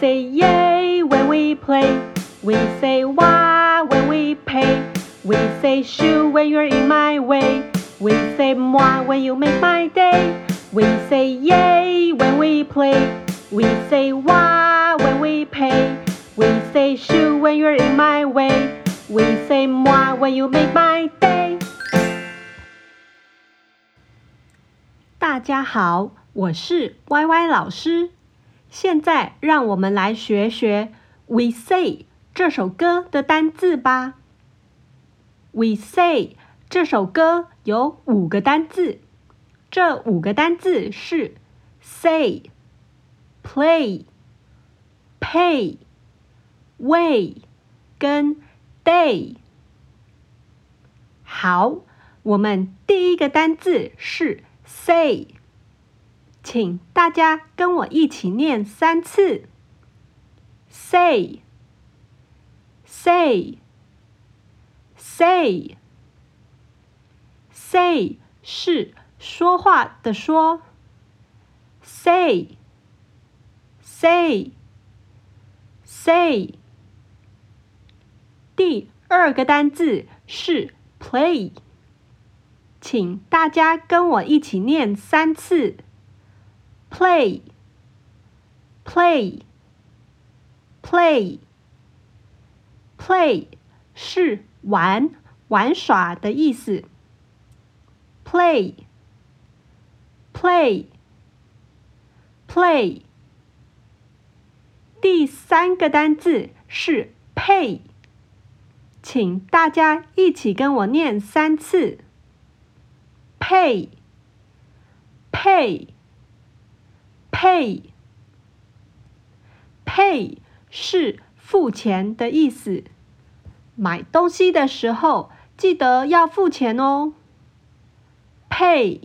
say yay when we play. We say wah when we pay. We say shoo when you're in my way. We say moi when you make my day. We say yay when we play. We say wah when we pay. We say shoo when you're in my way. We say moi when you make my day. 大家好，我是 YY 老师。 现在让我们来学学 We Say 这首歌的单字吧。We Say 这首歌有五个单字，这五个单字是 Say、Play、Pay、Way 跟 Day。好，我们第一个单字是 Say。请大家跟我一起念三次。Say，say，say，say 是说话的说。Say，say，say。第二个单字是 play，请大家跟我一起念三次。Play, play, play, play 是玩、玩耍的意思。Play, play, play。第三个单字是 pay，请大家一起跟我念三次。Pay, pay。Pay，pay 是付钱的意思。买东西的时候记得要付钱哦。Pay，pay，pay。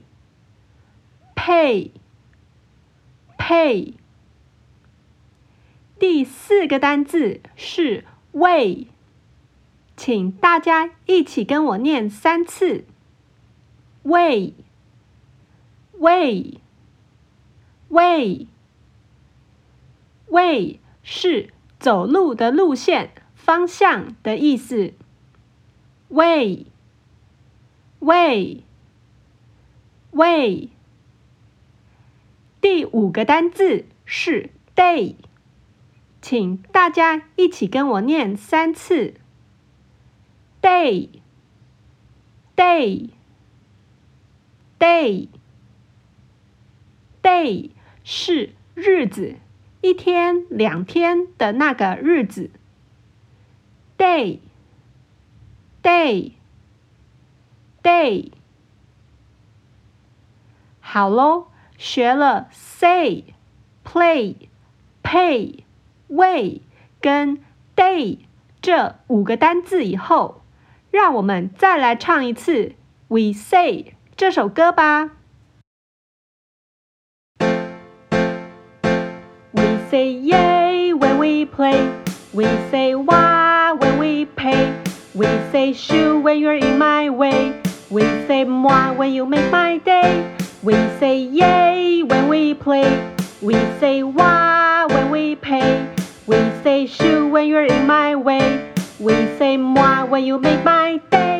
第四个单字是 way，请大家一起跟我念三次。Way，way。way way，way 是走路的路线、方向的意思。way way way 第五个单字是 day，请大家一起跟我念三次。day day day day 是日子，一天、两天的那个日子。day，day，day。好喽，学了 say、play、pay、way 跟 day 这五个单字以后，让我们再来唱一次《We Say》这首歌吧。We say yay when we play. We say wah when we pay. We say shoo when you're in my way. We say moi when you make my day. We say yay when we play. We say wah when we pay. We say shoo when you're in my way. We say moi when you make my day.